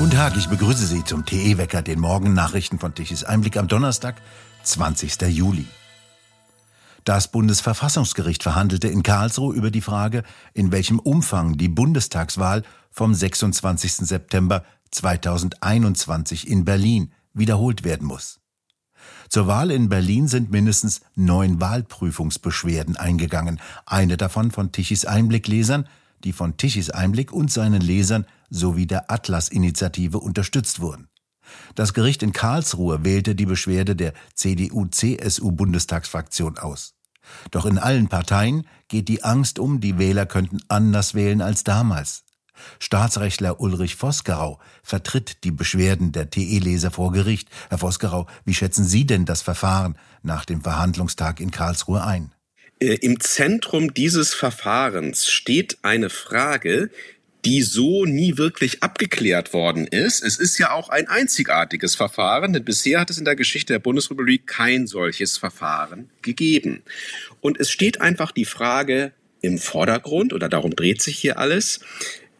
Guten Tag, ich begrüße Sie zum TE-Wecker, den Morgennachrichten von Tichys Einblick am Donnerstag, 20. Juli. Das Bundesverfassungsgericht verhandelte in Karlsruhe über die Frage, in welchem Umfang die Bundestagswahl vom 26. September 2021 in Berlin wiederholt werden muss. Zur Wahl in Berlin sind mindestens neun Wahlprüfungsbeschwerden eingegangen, eine davon von Tichys Einblick-Lesern, die von Tichys Einblick und seinen Lesern sowie der Atlas-Initiative unterstützt wurden. Das Gericht in Karlsruhe wählte die Beschwerde der CDU-CSU-Bundestagsfraktion aus. Doch in allen Parteien geht die Angst um, die Wähler könnten anders wählen als damals. Staatsrechtler Ulrich Vosgerau vertritt die Beschwerden der TE-Leser vor Gericht. Herr Vosgerau, wie schätzen Sie denn das Verfahren nach dem Verhandlungstag in Karlsruhe ein? Äh, Im Zentrum dieses Verfahrens steht eine Frage, die so nie wirklich abgeklärt worden ist. Es ist ja auch ein einzigartiges Verfahren, denn bisher hat es in der Geschichte der Bundesrepublik kein solches Verfahren gegeben. Und es steht einfach die Frage im Vordergrund, oder darum dreht sich hier alles,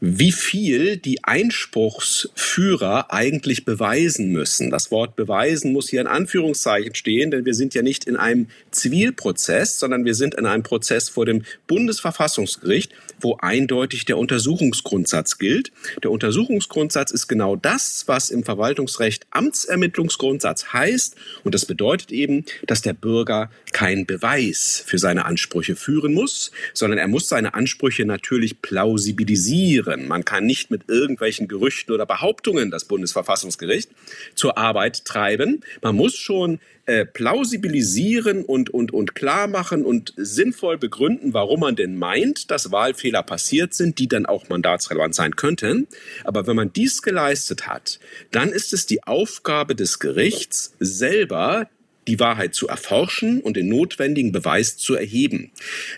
wie viel die Einspruchsführer eigentlich beweisen müssen. Das Wort beweisen muss hier in Anführungszeichen stehen, denn wir sind ja nicht in einem Zivilprozess, sondern wir sind in einem Prozess vor dem Bundesverfassungsgericht, wo eindeutig der Untersuchungsgrundsatz gilt. Der Untersuchungsgrundsatz ist genau das, was im Verwaltungsrecht Amtsermittlungsgrundsatz heißt. Und das bedeutet eben, dass der Bürger keinen Beweis für seine Ansprüche führen muss, sondern er muss seine Ansprüche natürlich plausibilisieren reagieren. Man kann nicht mit irgendwelchen Gerüchten oder Behauptungen das Bundesverfassungsgericht zur Arbeit treiben. Man muss schon äh, plausibilisieren und, und, und klar machen und sinnvoll begründen, warum man denn meint, dass Wahlfehler passiert sind, die dann auch mandatsrelevant sein könnten. Aber wenn man dies geleistet hat, dann ist es die Aufgabe des Gerichts, selber die Wahrheit zu erforschen und den notwendigen Beweis zu erheben.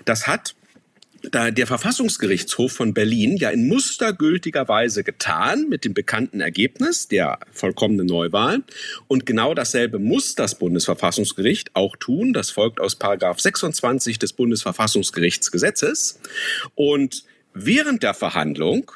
Das hat da der Verfassungsgerichtshof von Berlin ja in mustergültiger Weise getan mit dem bekannten Ergebnis der vollkommenen Neuwahl. Und genau dasselbe muss das Bundesverfassungsgericht auch tun. Das folgt aus Paragraph 26 des Bundesverfassungsgerichtsgesetzes. Und während der Verhandlung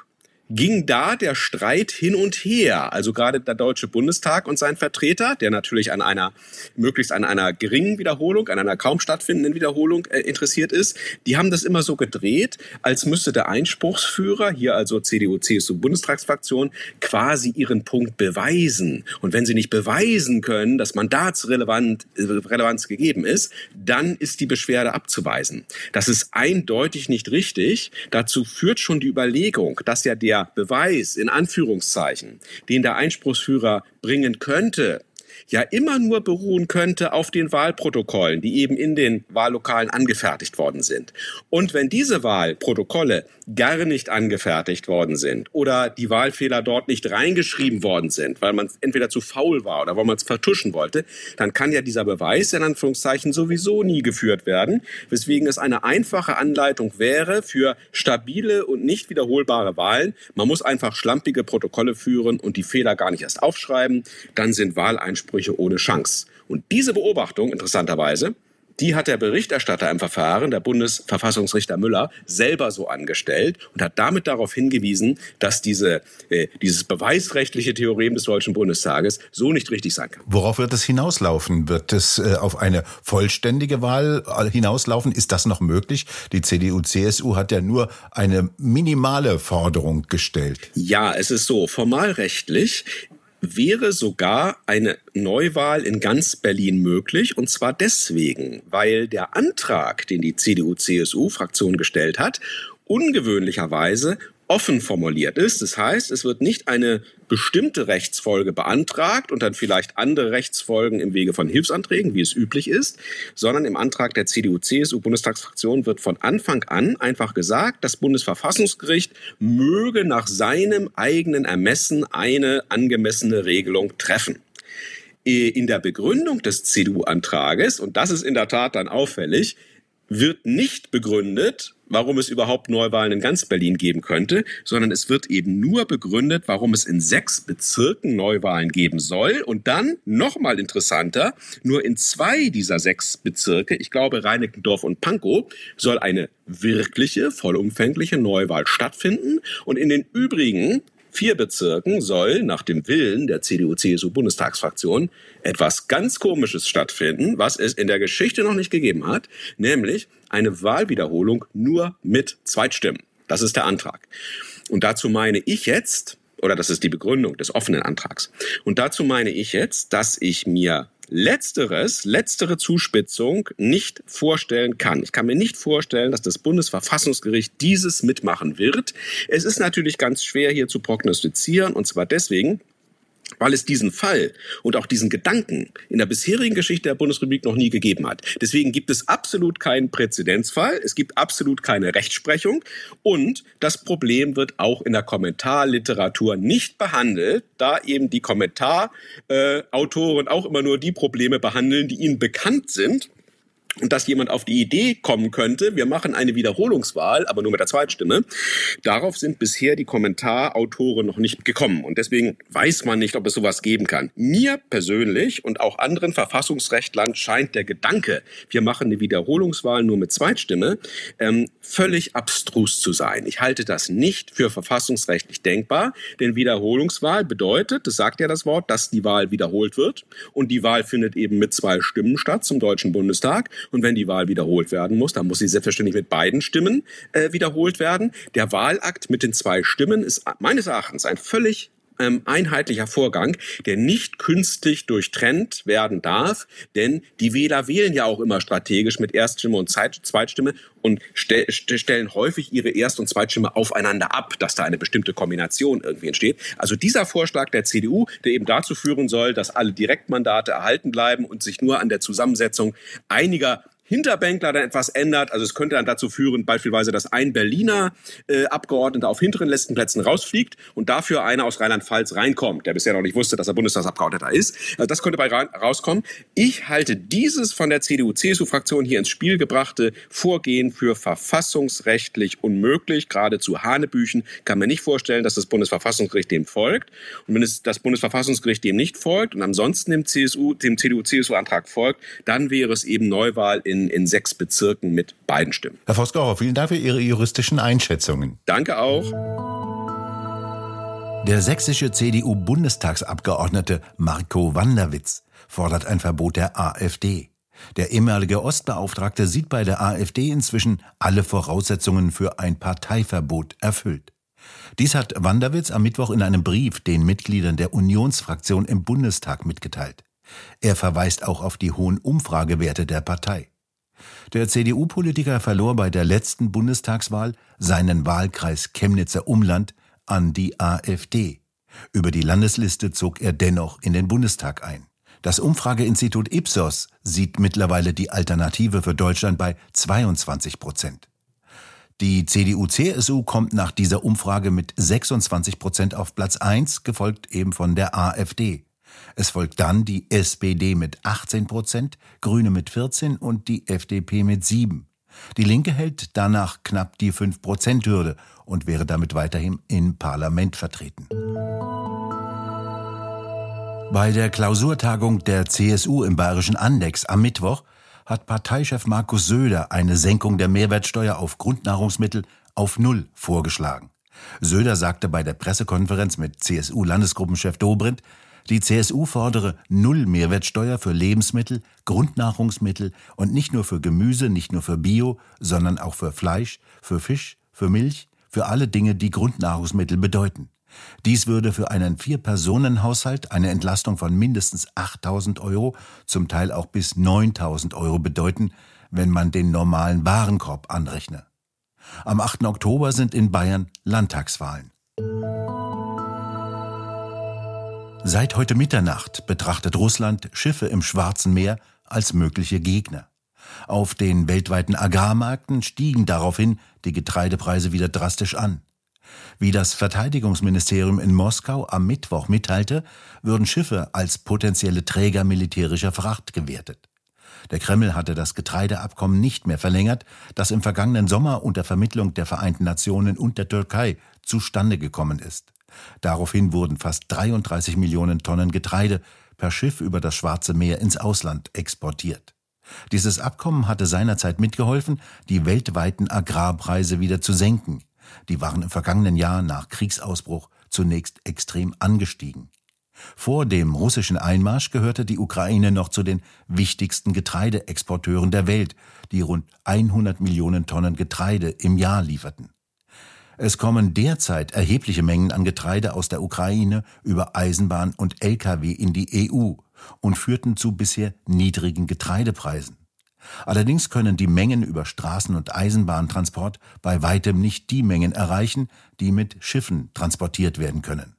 ging da der Streit hin und her. Also gerade der Deutsche Bundestag und sein Vertreter, der natürlich an einer, möglichst an einer geringen Wiederholung, an einer kaum stattfindenden Wiederholung äh, interessiert ist, die haben das immer so gedreht, als müsste der Einspruchsführer, hier also CDU, CSU Bundestagsfraktion, quasi ihren Punkt beweisen. Und wenn sie nicht beweisen können, dass Mandatsrelevanz äh, gegeben ist, dann ist die Beschwerde abzuweisen. Das ist eindeutig nicht richtig. Dazu führt schon die Überlegung, dass ja der Beweis in Anführungszeichen, den der Einspruchsführer bringen könnte, ja immer nur beruhen könnte auf den Wahlprotokollen, die eben in den Wahllokalen angefertigt worden sind. Und wenn diese Wahlprotokolle gar nicht angefertigt worden sind oder die Wahlfehler dort nicht reingeschrieben worden sind, weil man entweder zu faul war oder weil man es vertuschen wollte, dann kann ja dieser Beweis in Anführungszeichen sowieso nie geführt werden, weswegen es eine einfache Anleitung wäre für stabile und nicht wiederholbare Wahlen. Man muss einfach schlampige Protokolle führen und die Fehler gar nicht erst aufschreiben, dann sind Wahlansprüche ohne Chance. Und diese Beobachtung, interessanterweise, die hat der Berichterstatter im Verfahren, der Bundesverfassungsrichter Müller, selber so angestellt und hat damit darauf hingewiesen, dass diese, äh, dieses beweisrechtliche Theorem des Deutschen Bundestages so nicht richtig sein kann. Worauf wird es hinauslaufen? Wird es äh, auf eine vollständige Wahl äh, hinauslaufen? Ist das noch möglich? Die CDU-CSU hat ja nur eine minimale Forderung gestellt. Ja, es ist so. Formalrechtlich wäre sogar eine Neuwahl in ganz Berlin möglich. Und zwar deswegen, weil der Antrag, den die CDU-CSU-Fraktion gestellt hat, ungewöhnlicherweise offen formuliert ist. Das heißt, es wird nicht eine bestimmte Rechtsfolge beantragt und dann vielleicht andere Rechtsfolgen im Wege von Hilfsanträgen, wie es üblich ist, sondern im Antrag der CDU-CSU-Bundestagsfraktion wird von Anfang an einfach gesagt, das Bundesverfassungsgericht möge nach seinem eigenen Ermessen eine angemessene Regelung treffen in der Begründung des CDU-Antrages, und das ist in der Tat dann auffällig, wird nicht begründet, warum es überhaupt Neuwahlen in ganz Berlin geben könnte, sondern es wird eben nur begründet, warum es in sechs Bezirken Neuwahlen geben soll. Und dann, nochmal interessanter, nur in zwei dieser sechs Bezirke, ich glaube Reinickendorf und Pankow, soll eine wirkliche, vollumfängliche Neuwahl stattfinden. Und in den übrigen vier Bezirken soll nach dem Willen der CDU-CSU-Bundestagsfraktion etwas ganz Komisches stattfinden, was es in der Geschichte noch nicht gegeben hat, nämlich eine Wahlwiederholung nur mit Zweitstimmen. Das ist der Antrag. Und dazu meine ich jetzt, oder das ist die Begründung des offenen Antrags. Und dazu meine ich jetzt, dass ich mir Letzteres, letztere Zuspitzung nicht vorstellen kann. Ich kann mir nicht vorstellen, dass das Bundesverfassungsgericht dieses mitmachen wird. Es ist natürlich ganz schwer hier zu prognostizieren und zwar deswegen, weil es diesen Fall und auch diesen Gedanken in der bisherigen Geschichte der Bundesrepublik noch nie gegeben hat. Deswegen gibt es absolut keinen Präzedenzfall, es gibt absolut keine Rechtsprechung. Und das Problem wird auch in der Kommentarliteratur nicht behandelt, da eben die Kommentarautoren auch immer nur die Probleme behandeln, die ihnen bekannt sind und dass jemand auf die Idee kommen könnte, wir machen eine Wiederholungswahl, aber nur mit der Zweitstimme. Darauf sind bisher die Kommentarautoren noch nicht gekommen. Und deswegen weiß man nicht, ob es sowas geben kann. Mir persönlich und auch anderen Verfassungsrechtlern scheint der Gedanke, wir machen eine Wiederholungswahl nur mit Zweitstimme, ähm, völlig abstrus zu sein. Ich halte das nicht für verfassungsrechtlich denkbar, denn Wiederholungswahl bedeutet, das sagt ja das Wort, dass die Wahl wiederholt wird. Und die Wahl findet eben mit zwei Stimmen statt zum Deutschen Bundestag. Und wenn die Wahl wiederholt werden muss, dann muss sie selbstverständlich mit beiden Stimmen äh, wiederholt werden. Der Wahlakt mit den zwei Stimmen ist meines Erachtens ein völlig ähm, einheitlicher Vorgang, der nicht künstlich durchtrennt werden darf, denn die Wähler wählen ja auch immer strategisch mit Erststimme und Zweitstimme und ste stellen häufig ihre Erst- und Zweitstimme aufeinander ab, dass da eine bestimmte Kombination irgendwie entsteht. Also dieser Vorschlag der CDU, der eben dazu führen soll, dass alle Direktmandate erhalten bleiben und sich nur an der Zusammensetzung einiger Hinterbänkler dann etwas ändert. Also es könnte dann dazu führen, beispielsweise, dass ein Berliner äh, Abgeordneter auf hinteren letzten Plätzen rausfliegt und dafür einer aus Rheinland-Pfalz reinkommt, der bisher noch nicht wusste, dass er Bundestagsabgeordneter ist. Also das könnte bei rauskommen. Ich halte dieses von der CDU-CSU-Fraktion hier ins Spiel gebrachte Vorgehen für verfassungsrechtlich unmöglich, geradezu Hanebüchen. Kann mir nicht vorstellen, dass das Bundesverfassungsgericht dem folgt. Und wenn es das Bundesverfassungsgericht dem nicht folgt und ansonsten dem CSU, dem CDU-CSU-Antrag folgt, dann wäre es eben Neuwahl in in, sechs Bezirken mit beiden Stimmen. Herr Voskauer, vielen Dank für Ihre juristischen Einschätzungen. Danke auch. Der sächsische CDU-Bundestagsabgeordnete Marco Wanderwitz fordert ein Verbot der AfD. Der ehemalige Ostbeauftragte sieht bei der AfD inzwischen alle Voraussetzungen für ein Parteiverbot erfüllt. Dies hat Wanderwitz am Mittwoch in einem Brief den Mitgliedern der Unionsfraktion im Bundestag mitgeteilt. Er verweist auch auf die hohen Umfragewerte der Partei. Der CDU-Politiker verlor bei der letzten Bundestagswahl seinen Wahlkreis Chemnitzer Umland an die AfD. Über die Landesliste zog er dennoch in den Bundestag ein. Das Umfrageinstitut Ipsos sieht mittlerweile die Alternative für Deutschland bei 22 Prozent. Die CDU-CSU kommt nach dieser Umfrage mit 26 Prozent auf Platz 1, gefolgt eben von der AfD. Es folgt dann die SPD mit 18 Prozent, Grüne mit 14 und die FDP mit 7. Die Linke hält danach knapp die 5-Prozent-Hürde und wäre damit weiterhin im Parlament vertreten. Bei der Klausurtagung der CSU im bayerischen Andex am Mittwoch hat Parteichef Markus Söder eine Senkung der Mehrwertsteuer auf Grundnahrungsmittel auf Null vorgeschlagen. Söder sagte bei der Pressekonferenz mit CSU-Landesgruppenchef Dobrindt, die CSU fordere Null Mehrwertsteuer für Lebensmittel, Grundnahrungsmittel und nicht nur für Gemüse, nicht nur für Bio, sondern auch für Fleisch, für Fisch, für Milch, für alle Dinge, die Grundnahrungsmittel bedeuten. Dies würde für einen Vier-Personen-Haushalt eine Entlastung von mindestens 8000 Euro, zum Teil auch bis 9000 Euro bedeuten, wenn man den normalen Warenkorb anrechne. Am 8. Oktober sind in Bayern Landtagswahlen. Seit heute Mitternacht betrachtet Russland Schiffe im Schwarzen Meer als mögliche Gegner. Auf den weltweiten Agrarmärkten stiegen daraufhin die Getreidepreise wieder drastisch an. Wie das Verteidigungsministerium in Moskau am Mittwoch mitteilte, würden Schiffe als potenzielle Träger militärischer Fracht gewertet. Der Kreml hatte das Getreideabkommen nicht mehr verlängert, das im vergangenen Sommer unter Vermittlung der Vereinten Nationen und der Türkei zustande gekommen ist. Daraufhin wurden fast 33 Millionen Tonnen Getreide per Schiff über das Schwarze Meer ins Ausland exportiert. Dieses Abkommen hatte seinerzeit mitgeholfen, die weltweiten Agrarpreise wieder zu senken. Die waren im vergangenen Jahr nach Kriegsausbruch zunächst extrem angestiegen. Vor dem russischen Einmarsch gehörte die Ukraine noch zu den wichtigsten Getreideexporteuren der Welt, die rund 100 Millionen Tonnen Getreide im Jahr lieferten. Es kommen derzeit erhebliche Mengen an Getreide aus der Ukraine über Eisenbahn und Lkw in die EU und führten zu bisher niedrigen Getreidepreisen. Allerdings können die Mengen über Straßen- und Eisenbahntransport bei weitem nicht die Mengen erreichen, die mit Schiffen transportiert werden können.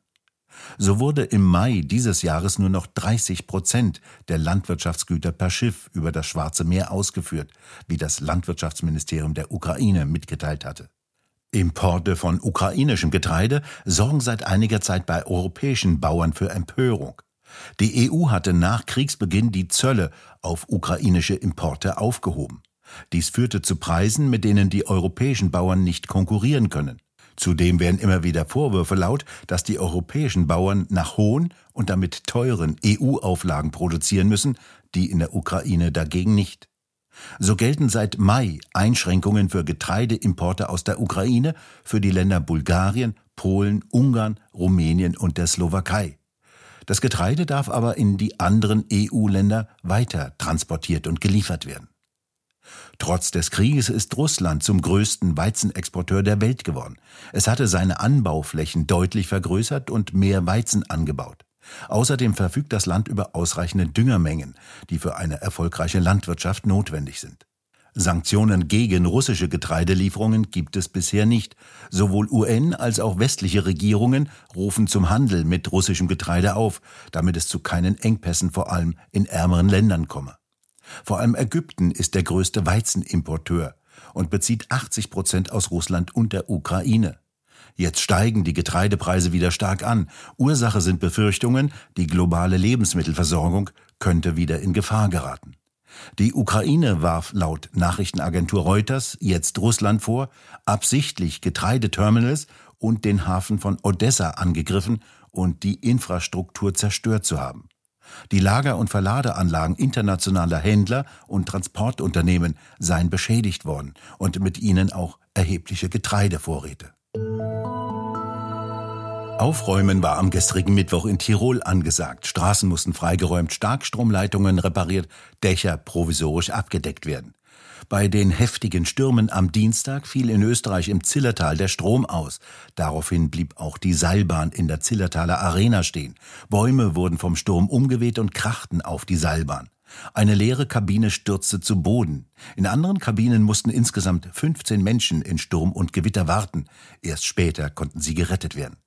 So wurde im Mai dieses Jahres nur noch 30 Prozent der Landwirtschaftsgüter per Schiff über das Schwarze Meer ausgeführt, wie das Landwirtschaftsministerium der Ukraine mitgeteilt hatte. Importe von ukrainischem Getreide sorgen seit einiger Zeit bei europäischen Bauern für Empörung. Die EU hatte nach Kriegsbeginn die Zölle auf ukrainische Importe aufgehoben. Dies führte zu Preisen, mit denen die europäischen Bauern nicht konkurrieren können. Zudem werden immer wieder Vorwürfe laut, dass die europäischen Bauern nach hohen und damit teuren EU-Auflagen produzieren müssen, die in der Ukraine dagegen nicht. So gelten seit Mai Einschränkungen für Getreideimporte aus der Ukraine für die Länder Bulgarien, Polen, Ungarn, Rumänien und der Slowakei. Das Getreide darf aber in die anderen EU-Länder weiter transportiert und geliefert werden. Trotz des Krieges ist Russland zum größten Weizenexporteur der Welt geworden. Es hatte seine Anbauflächen deutlich vergrößert und mehr Weizen angebaut. Außerdem verfügt das Land über ausreichende Düngermengen, die für eine erfolgreiche Landwirtschaft notwendig sind. Sanktionen gegen russische Getreidelieferungen gibt es bisher nicht. Sowohl UN als auch westliche Regierungen rufen zum Handel mit russischem Getreide auf, damit es zu keinen Engpässen vor allem in ärmeren Ländern komme. Vor allem Ägypten ist der größte Weizenimporteur und bezieht 80 Prozent aus Russland und der Ukraine. Jetzt steigen die Getreidepreise wieder stark an. Ursache sind Befürchtungen, die globale Lebensmittelversorgung könnte wieder in Gefahr geraten. Die Ukraine warf laut Nachrichtenagentur Reuters jetzt Russland vor, absichtlich Getreideterminals und den Hafen von Odessa angegriffen und die Infrastruktur zerstört zu haben. Die Lager- und Verladeanlagen internationaler Händler und Transportunternehmen seien beschädigt worden und mit ihnen auch erhebliche Getreidevorräte. Aufräumen war am gestrigen Mittwoch in Tirol angesagt. Straßen mussten freigeräumt, Starkstromleitungen repariert, Dächer provisorisch abgedeckt werden. Bei den heftigen Stürmen am Dienstag fiel in Österreich im Zillertal der Strom aus. Daraufhin blieb auch die Seilbahn in der Zillertaler Arena stehen. Bäume wurden vom Sturm umgeweht und krachten auf die Seilbahn. Eine leere Kabine stürzte zu Boden. In anderen Kabinen mussten insgesamt 15 Menschen in Sturm und Gewitter warten. Erst später konnten sie gerettet werden.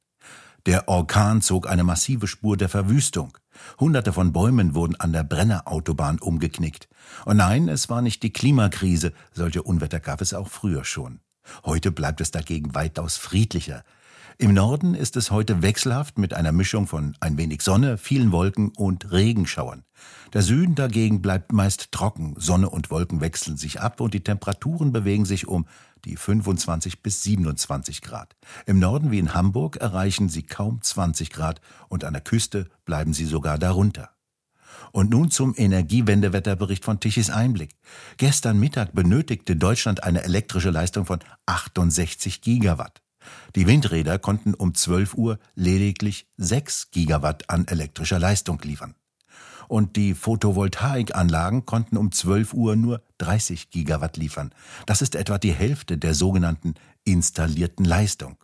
Der Orkan zog eine massive Spur der Verwüstung. Hunderte von Bäumen wurden an der Brennerautobahn umgeknickt. Und nein, es war nicht die Klimakrise, solche Unwetter gab es auch früher schon. Heute bleibt es dagegen weitaus friedlicher. Im Norden ist es heute wechselhaft mit einer Mischung von ein wenig Sonne, vielen Wolken und Regenschauern. Der Süden dagegen bleibt meist trocken, Sonne und Wolken wechseln sich ab und die Temperaturen bewegen sich um die 25 bis 27 Grad. Im Norden wie in Hamburg erreichen sie kaum 20 Grad und an der Küste bleiben sie sogar darunter. Und nun zum Energiewendewetterbericht von Tichys Einblick. Gestern Mittag benötigte Deutschland eine elektrische Leistung von 68 Gigawatt. Die Windräder konnten um 12 Uhr lediglich 6 Gigawatt an elektrischer Leistung liefern. Und die Photovoltaikanlagen konnten um 12 Uhr nur 30 Gigawatt liefern. Das ist etwa die Hälfte der sogenannten installierten Leistung.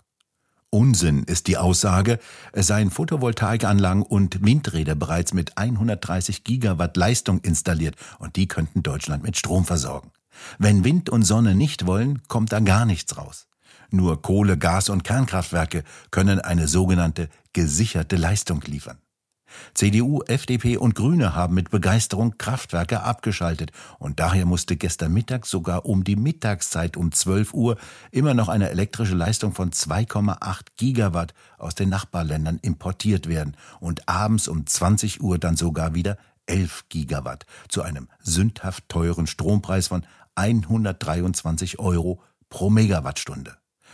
Unsinn ist die Aussage, es seien Photovoltaikanlagen und Windräder bereits mit 130 Gigawatt Leistung installiert und die könnten Deutschland mit Strom versorgen. Wenn Wind und Sonne nicht wollen, kommt da gar nichts raus. Nur Kohle, Gas und Kernkraftwerke können eine sogenannte gesicherte Leistung liefern. CDU, FDP und Grüne haben mit Begeisterung Kraftwerke abgeschaltet und daher musste gestern Mittag sogar um die Mittagszeit um 12 Uhr immer noch eine elektrische Leistung von 2,8 Gigawatt aus den Nachbarländern importiert werden und abends um 20 Uhr dann sogar wieder 11 Gigawatt zu einem sündhaft teuren Strompreis von 123 Euro pro Megawattstunde.